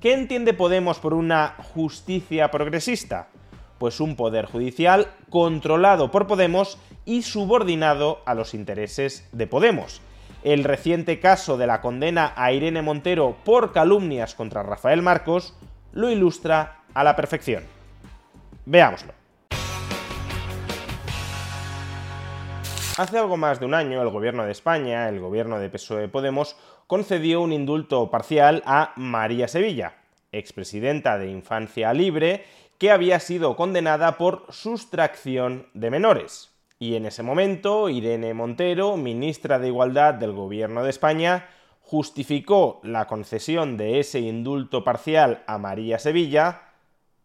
¿Qué entiende Podemos por una justicia progresista? Pues un poder judicial controlado por Podemos y subordinado a los intereses de Podemos. El reciente caso de la condena a Irene Montero por calumnias contra Rafael Marcos lo ilustra a la perfección. Veámoslo. Hace algo más de un año, el gobierno de España, el gobierno de PSOE Podemos, concedió un indulto parcial a María Sevilla, expresidenta de Infancia Libre, que había sido condenada por sustracción de menores. Y en ese momento, Irene Montero, ministra de Igualdad del Gobierno de España, justificó la concesión de ese indulto parcial a María Sevilla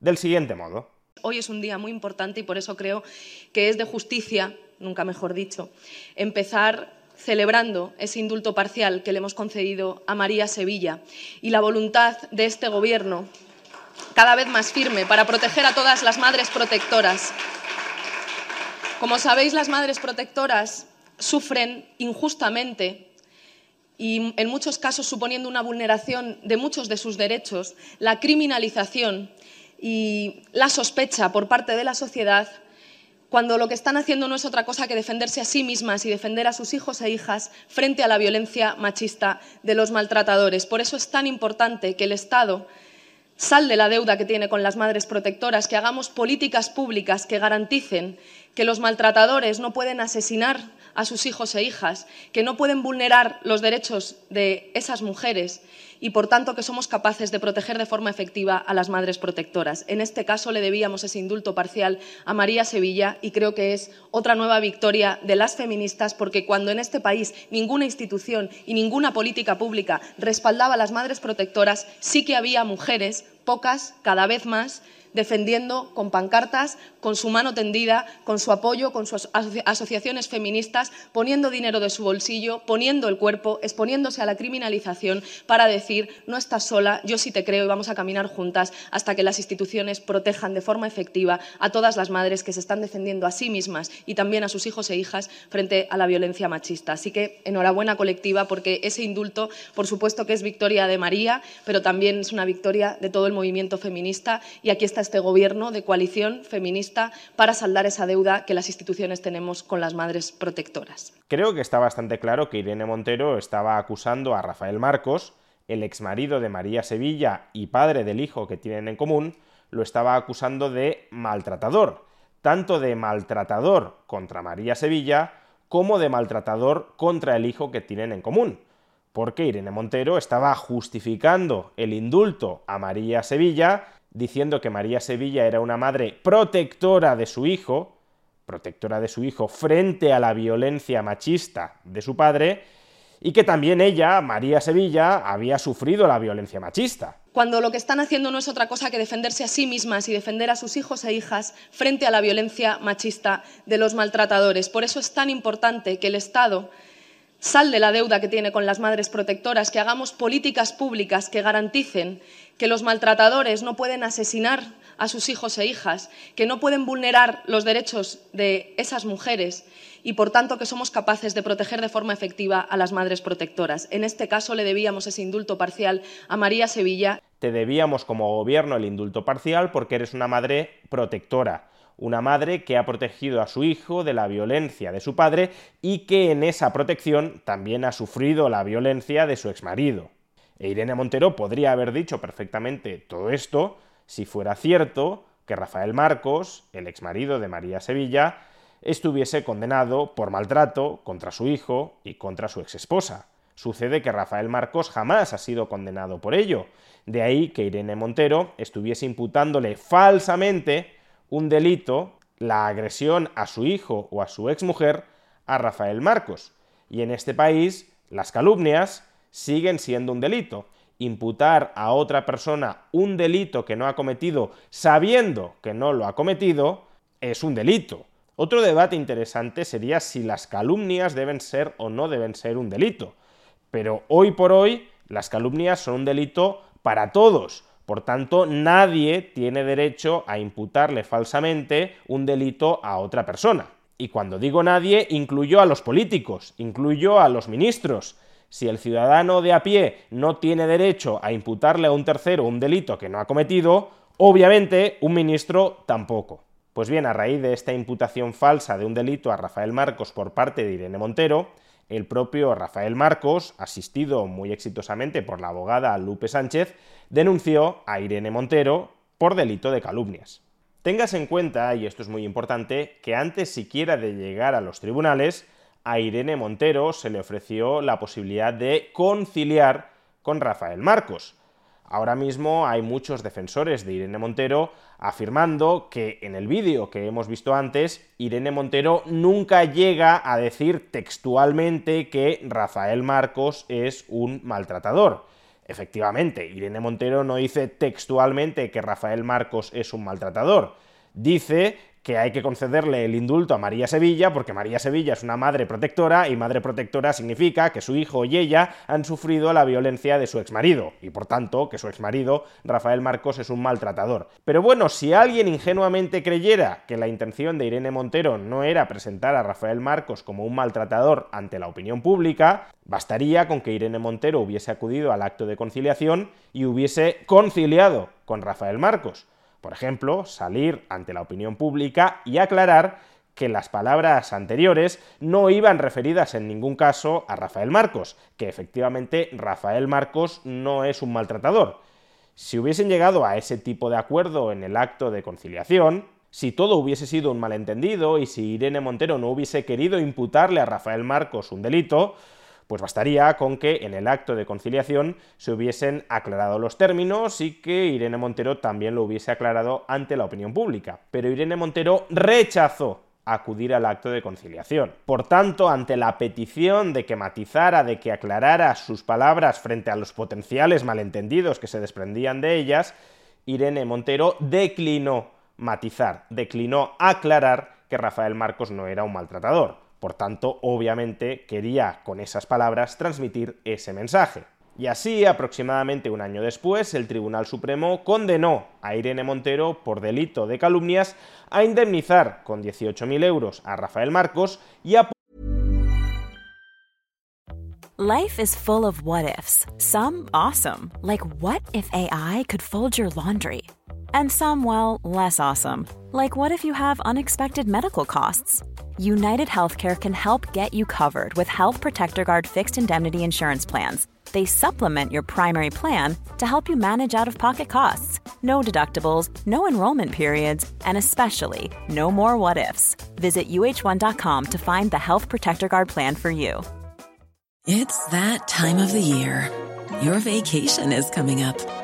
del siguiente modo. Hoy es un día muy importante y por eso creo que es de justicia nunca mejor dicho, empezar celebrando ese indulto parcial que le hemos concedido a María Sevilla y la voluntad de este Gobierno cada vez más firme para proteger a todas las madres protectoras. Como sabéis, las madres protectoras sufren injustamente y en muchos casos suponiendo una vulneración de muchos de sus derechos, la criminalización y la sospecha por parte de la sociedad cuando lo que están haciendo no es otra cosa que defenderse a sí mismas y defender a sus hijos e hijas frente a la violencia machista de los maltratadores. Por eso es tan importante que el Estado salde la deuda que tiene con las madres protectoras, que hagamos políticas públicas que garanticen que los maltratadores no pueden asesinar a sus hijos e hijas, que no pueden vulnerar los derechos de esas mujeres y, por tanto, que somos capaces de proteger de forma efectiva a las madres protectoras. En este caso le debíamos ese indulto parcial a María Sevilla y creo que es otra nueva victoria de las feministas porque cuando en este país ninguna institución y ninguna política pública respaldaba a las madres protectoras, sí que había mujeres, pocas, cada vez más, defendiendo con pancartas, con su mano tendida, con su apoyo, con sus asociaciones feministas, poniendo dinero de su bolsillo, poniendo el cuerpo, exponiéndose a la criminalización para decir no estás sola, yo sí te creo y vamos a caminar juntas hasta que las instituciones protejan de forma efectiva a todas las madres que se están defendiendo a sí mismas y también a sus hijos e hijas frente a la violencia machista. Así que enhorabuena colectiva porque ese indulto, por supuesto que es victoria de María, pero también es una victoria de todo el movimiento feminista y aquí está este gobierno de coalición feminista para saldar esa deuda que las instituciones tenemos con las madres protectoras. Creo que está bastante claro que Irene Montero estaba acusando a Rafael Marcos, el exmarido de María Sevilla y padre del hijo que tienen en común, lo estaba acusando de maltratador, tanto de maltratador contra María Sevilla como de maltratador contra el hijo que tienen en común porque Irene Montero estaba justificando el indulto a María Sevilla diciendo que María Sevilla era una madre protectora de su hijo, protectora de su hijo frente a la violencia machista de su padre, y que también ella, María Sevilla, había sufrido la violencia machista. Cuando lo que están haciendo no es otra cosa que defenderse a sí mismas y defender a sus hijos e hijas frente a la violencia machista de los maltratadores. Por eso es tan importante que el Estado salde la deuda que tiene con las madres protectoras, que hagamos políticas públicas que garanticen que los maltratadores no pueden asesinar a sus hijos e hijas, que no pueden vulnerar los derechos de esas mujeres y, por tanto, que somos capaces de proteger de forma efectiva a las madres protectoras. En este caso, le debíamos ese indulto parcial a María Sevilla. Te debíamos como gobierno el indulto parcial porque eres una madre protectora una madre que ha protegido a su hijo de la violencia de su padre y que en esa protección también ha sufrido la violencia de su exmarido. E Irene Montero podría haber dicho perfectamente todo esto si fuera cierto que Rafael Marcos, el exmarido de María Sevilla, estuviese condenado por maltrato contra su hijo y contra su exesposa. Sucede que Rafael Marcos jamás ha sido condenado por ello. De ahí que Irene Montero estuviese imputándole falsamente un delito, la agresión a su hijo o a su exmujer, a Rafael Marcos. Y en este país, las calumnias siguen siendo un delito. Imputar a otra persona un delito que no ha cometido sabiendo que no lo ha cometido es un delito. Otro debate interesante sería si las calumnias deben ser o no deben ser un delito. Pero hoy por hoy las calumnias son un delito para todos. Por tanto, nadie tiene derecho a imputarle falsamente un delito a otra persona. Y cuando digo nadie, incluyo a los políticos, incluyo a los ministros. Si el ciudadano de a pie no tiene derecho a imputarle a un tercero un delito que no ha cometido, obviamente un ministro tampoco. Pues bien, a raíz de esta imputación falsa de un delito a Rafael Marcos por parte de Irene Montero, el propio Rafael Marcos, asistido muy exitosamente por la abogada Lupe Sánchez, denunció a Irene Montero por delito de calumnias. Tengas en cuenta, y esto es muy importante, que antes siquiera de llegar a los tribunales, a Irene Montero se le ofreció la posibilidad de conciliar con Rafael Marcos. Ahora mismo hay muchos defensores de Irene Montero afirmando que en el vídeo que hemos visto antes, Irene Montero nunca llega a decir textualmente que Rafael Marcos es un maltratador. Efectivamente, Irene Montero no dice textualmente que Rafael Marcos es un maltratador. Dice que hay que concederle el indulto a María Sevilla porque María Sevilla es una madre protectora y madre protectora significa que su hijo y ella han sufrido la violencia de su exmarido y por tanto que su exmarido, Rafael Marcos, es un maltratador. Pero bueno, si alguien ingenuamente creyera que la intención de Irene Montero no era presentar a Rafael Marcos como un maltratador ante la opinión pública, bastaría con que Irene Montero hubiese acudido al acto de conciliación y hubiese conciliado con Rafael Marcos. Por ejemplo, salir ante la opinión pública y aclarar que las palabras anteriores no iban referidas en ningún caso a Rafael Marcos, que efectivamente Rafael Marcos no es un maltratador. Si hubiesen llegado a ese tipo de acuerdo en el acto de conciliación, si todo hubiese sido un malentendido y si Irene Montero no hubiese querido imputarle a Rafael Marcos un delito, pues bastaría con que en el acto de conciliación se hubiesen aclarado los términos y que Irene Montero también lo hubiese aclarado ante la opinión pública. Pero Irene Montero rechazó acudir al acto de conciliación. Por tanto, ante la petición de que matizara, de que aclarara sus palabras frente a los potenciales malentendidos que se desprendían de ellas, Irene Montero declinó matizar, declinó aclarar que Rafael Marcos no era un maltratador. Por tanto, obviamente quería con esas palabras transmitir ese mensaje. Y así, aproximadamente un año después, el Tribunal Supremo condenó a Irene Montero por delito de calumnias a indemnizar con 18.000 euros a Rafael Marcos y a Life is full of what ifs. Some awesome, like what if AI could fold your laundry? And some, well, less awesome, like what if you have unexpected medical costs? United Healthcare can help get you covered with Health Protector Guard fixed indemnity insurance plans. They supplement your primary plan to help you manage out of pocket costs. No deductibles, no enrollment periods, and especially no more what ifs. Visit uh1.com to find the Health Protector Guard plan for you. It's that time of the year. Your vacation is coming up.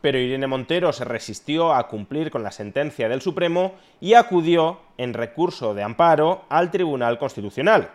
Pero Irene Montero se resistió a cumplir con la sentencia del Supremo y acudió en recurso de amparo al Tribunal Constitucional.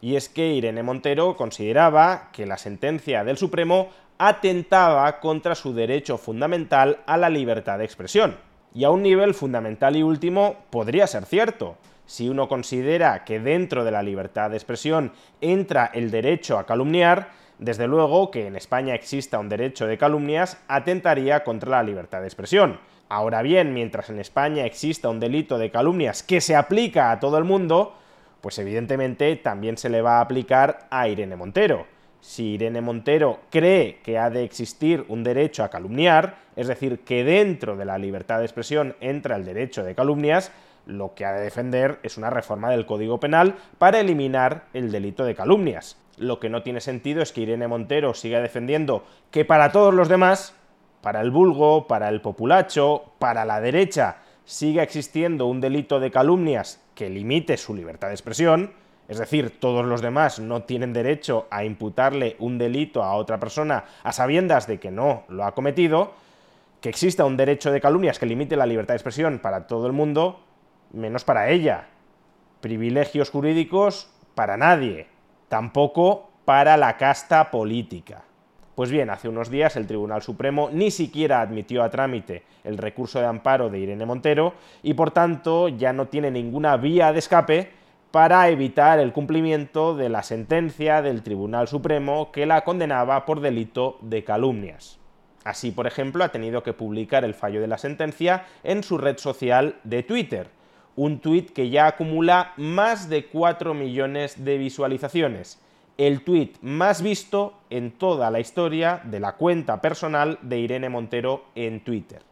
Y es que Irene Montero consideraba que la sentencia del Supremo atentaba contra su derecho fundamental a la libertad de expresión. Y a un nivel fundamental y último podría ser cierto. Si uno considera que dentro de la libertad de expresión entra el derecho a calumniar, desde luego que en España exista un derecho de calumnias atentaría contra la libertad de expresión. Ahora bien, mientras en España exista un delito de calumnias que se aplica a todo el mundo, pues evidentemente también se le va a aplicar a Irene Montero. Si Irene Montero cree que ha de existir un derecho a calumniar, es decir, que dentro de la libertad de expresión entra el derecho de calumnias, lo que ha de defender es una reforma del Código Penal para eliminar el delito de calumnias. Lo que no tiene sentido es que Irene Montero siga defendiendo que para todos los demás, para el vulgo, para el populacho, para la derecha, siga existiendo un delito de calumnias que limite su libertad de expresión, es decir, todos los demás no tienen derecho a imputarle un delito a otra persona a sabiendas de que no lo ha cometido, que exista un derecho de calumnias que limite la libertad de expresión para todo el mundo, menos para ella. Privilegios jurídicos para nadie, tampoco para la casta política. Pues bien, hace unos días el Tribunal Supremo ni siquiera admitió a trámite el recurso de amparo de Irene Montero y por tanto ya no tiene ninguna vía de escape para evitar el cumplimiento de la sentencia del Tribunal Supremo que la condenaba por delito de calumnias. Así, por ejemplo, ha tenido que publicar el fallo de la sentencia en su red social de Twitter, un tuit que ya acumula más de 4 millones de visualizaciones, el tuit más visto en toda la historia de la cuenta personal de Irene Montero en Twitter.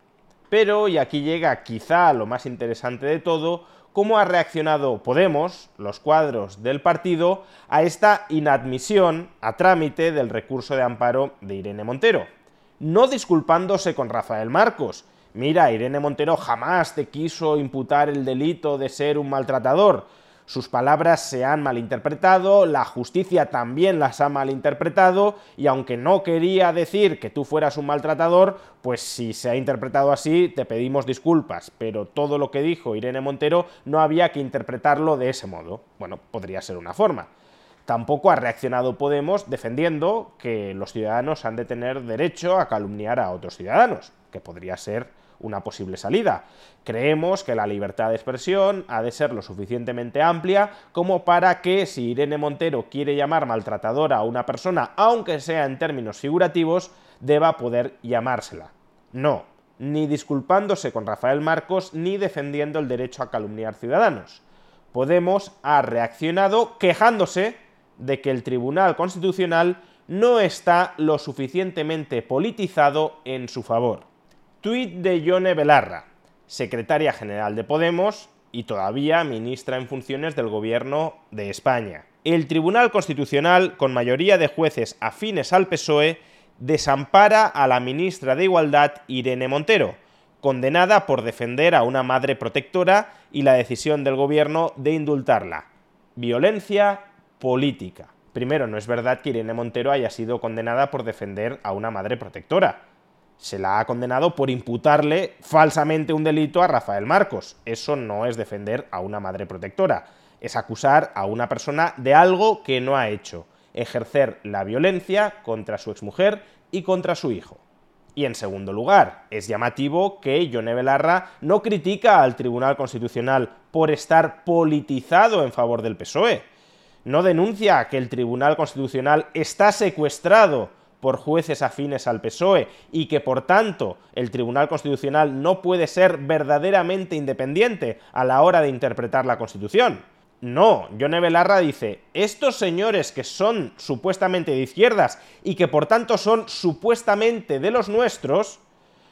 Pero, y aquí llega quizá lo más interesante de todo, cómo ha reaccionado Podemos, los cuadros del partido, a esta inadmisión a trámite del recurso de amparo de Irene Montero. No disculpándose con Rafael Marcos, mira, Irene Montero jamás te quiso imputar el delito de ser un maltratador. Sus palabras se han malinterpretado, la justicia también las ha malinterpretado, y aunque no quería decir que tú fueras un maltratador, pues si se ha interpretado así, te pedimos disculpas, pero todo lo que dijo Irene Montero no había que interpretarlo de ese modo. Bueno, podría ser una forma. Tampoco ha reaccionado Podemos defendiendo que los ciudadanos han de tener derecho a calumniar a otros ciudadanos, que podría ser una posible salida. Creemos que la libertad de expresión ha de ser lo suficientemente amplia como para que si Irene Montero quiere llamar maltratadora a una persona, aunque sea en términos figurativos, deba poder llamársela. No, ni disculpándose con Rafael Marcos ni defendiendo el derecho a calumniar ciudadanos. Podemos ha reaccionado quejándose de que el Tribunal Constitucional no está lo suficientemente politizado en su favor. Tuit de Yone Belarra, secretaria general de Podemos y todavía ministra en funciones del Gobierno de España. El Tribunal Constitucional, con mayoría de jueces afines al PSOE, desampara a la ministra de Igualdad Irene Montero, condenada por defender a una madre protectora y la decisión del Gobierno de indultarla. Violencia política. Primero, no es verdad que Irene Montero haya sido condenada por defender a una madre protectora se la ha condenado por imputarle falsamente un delito a Rafael Marcos. Eso no es defender a una madre protectora, es acusar a una persona de algo que no ha hecho, ejercer la violencia contra su exmujer y contra su hijo. Y en segundo lugar, es llamativo que Yone Belarra no critica al Tribunal Constitucional por estar politizado en favor del PSOE. No denuncia que el Tribunal Constitucional está secuestrado por jueces afines al PSOE y que por tanto el Tribunal Constitucional no puede ser verdaderamente independiente a la hora de interpretar la Constitución. No, Yone Belarra dice, estos señores que son supuestamente de izquierdas y que por tanto son supuestamente de los nuestros,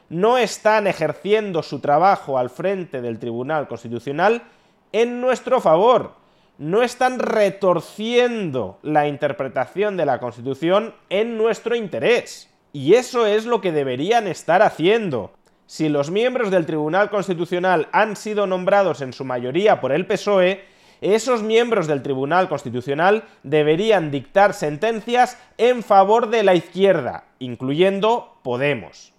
no están ejerciendo su trabajo al frente del Tribunal Constitucional en nuestro favor no están retorciendo la interpretación de la Constitución en nuestro interés. Y eso es lo que deberían estar haciendo. Si los miembros del Tribunal Constitucional han sido nombrados en su mayoría por el PSOE, esos miembros del Tribunal Constitucional deberían dictar sentencias en favor de la izquierda, incluyendo Podemos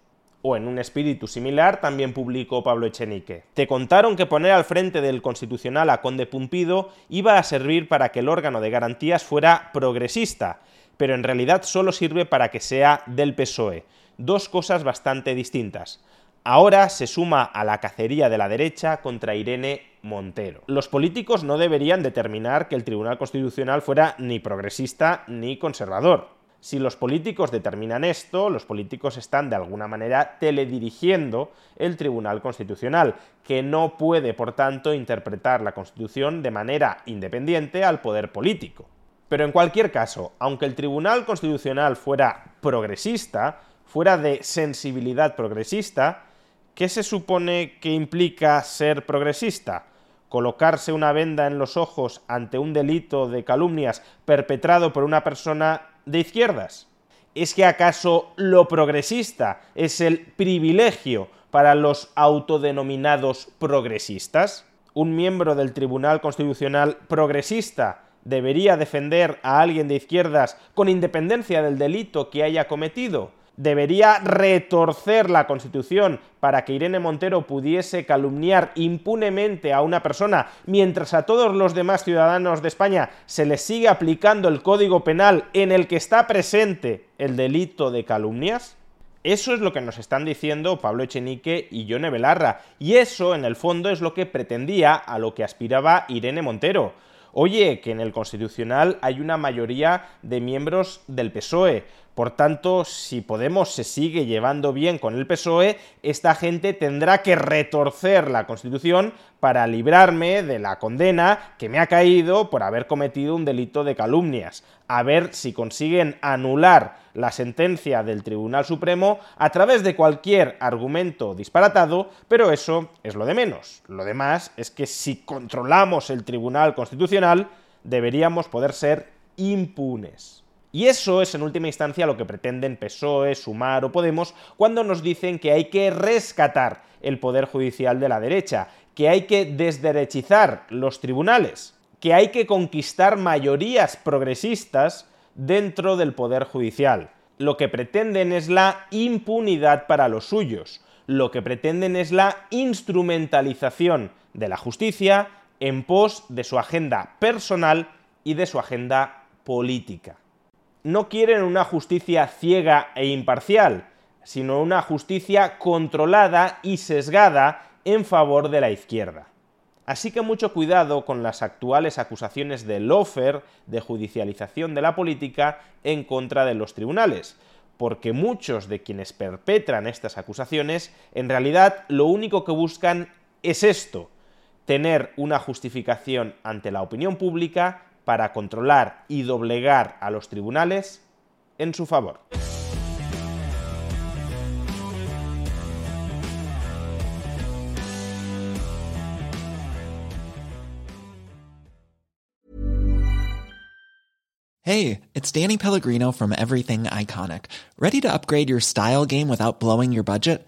o en un espíritu similar también publicó Pablo Echenique. Te contaron que poner al frente del Constitucional a Conde Pumpido iba a servir para que el órgano de garantías fuera progresista, pero en realidad solo sirve para que sea del PSOE. Dos cosas bastante distintas. ahora se suma a la cacería de la derecha contra Irene Montero. Los políticos no deberían determinar que el Tribunal Constitucional fuera ni progresista ni conservador. Si los políticos determinan esto, los políticos están de alguna manera teledirigiendo el Tribunal Constitucional, que no puede, por tanto, interpretar la Constitución de manera independiente al poder político. Pero en cualquier caso, aunque el Tribunal Constitucional fuera progresista, fuera de sensibilidad progresista, ¿qué se supone que implica ser progresista? colocarse una venda en los ojos ante un delito de calumnias perpetrado por una persona de izquierdas? ¿Es que acaso lo progresista es el privilegio para los autodenominados progresistas? ¿Un miembro del Tribunal Constitucional progresista debería defender a alguien de izquierdas con independencia del delito que haya cometido? Debería retorcer la Constitución para que Irene Montero pudiese calumniar impunemente a una persona, mientras a todos los demás ciudadanos de España se les sigue aplicando el Código Penal en el que está presente el delito de calumnias? Eso es lo que nos están diciendo Pablo Echenique y Yone Belarra, y eso, en el fondo, es lo que pretendía, a lo que aspiraba Irene Montero. Oye, que en el Constitucional hay una mayoría de miembros del PSOE. Por tanto, si Podemos se sigue llevando bien con el PSOE, esta gente tendrá que retorcer la Constitución para librarme de la condena que me ha caído por haber cometido un delito de calumnias. A ver si consiguen anular la sentencia del Tribunal Supremo a través de cualquier argumento disparatado, pero eso es lo de menos. Lo demás es que si controlamos el Tribunal Constitucional, deberíamos poder ser impunes. Y eso es en última instancia lo que pretenden PSOE, Sumar o Podemos cuando nos dicen que hay que rescatar el poder judicial de la derecha, que hay que desderechizar los tribunales, que hay que conquistar mayorías progresistas dentro del poder judicial. Lo que pretenden es la impunidad para los suyos, lo que pretenden es la instrumentalización de la justicia en pos de su agenda personal y de su agenda política no quieren una justicia ciega e imparcial, sino una justicia controlada y sesgada en favor de la izquierda. Así que mucho cuidado con las actuales acusaciones de lofer de judicialización de la política en contra de los tribunales, porque muchos de quienes perpetran estas acusaciones en realidad lo único que buscan es esto, tener una justificación ante la opinión pública para controlar y doblegar a los tribunales en su favor. Hey, it's Danny Pellegrino from Everything Iconic. Ready to upgrade your style game without blowing your budget?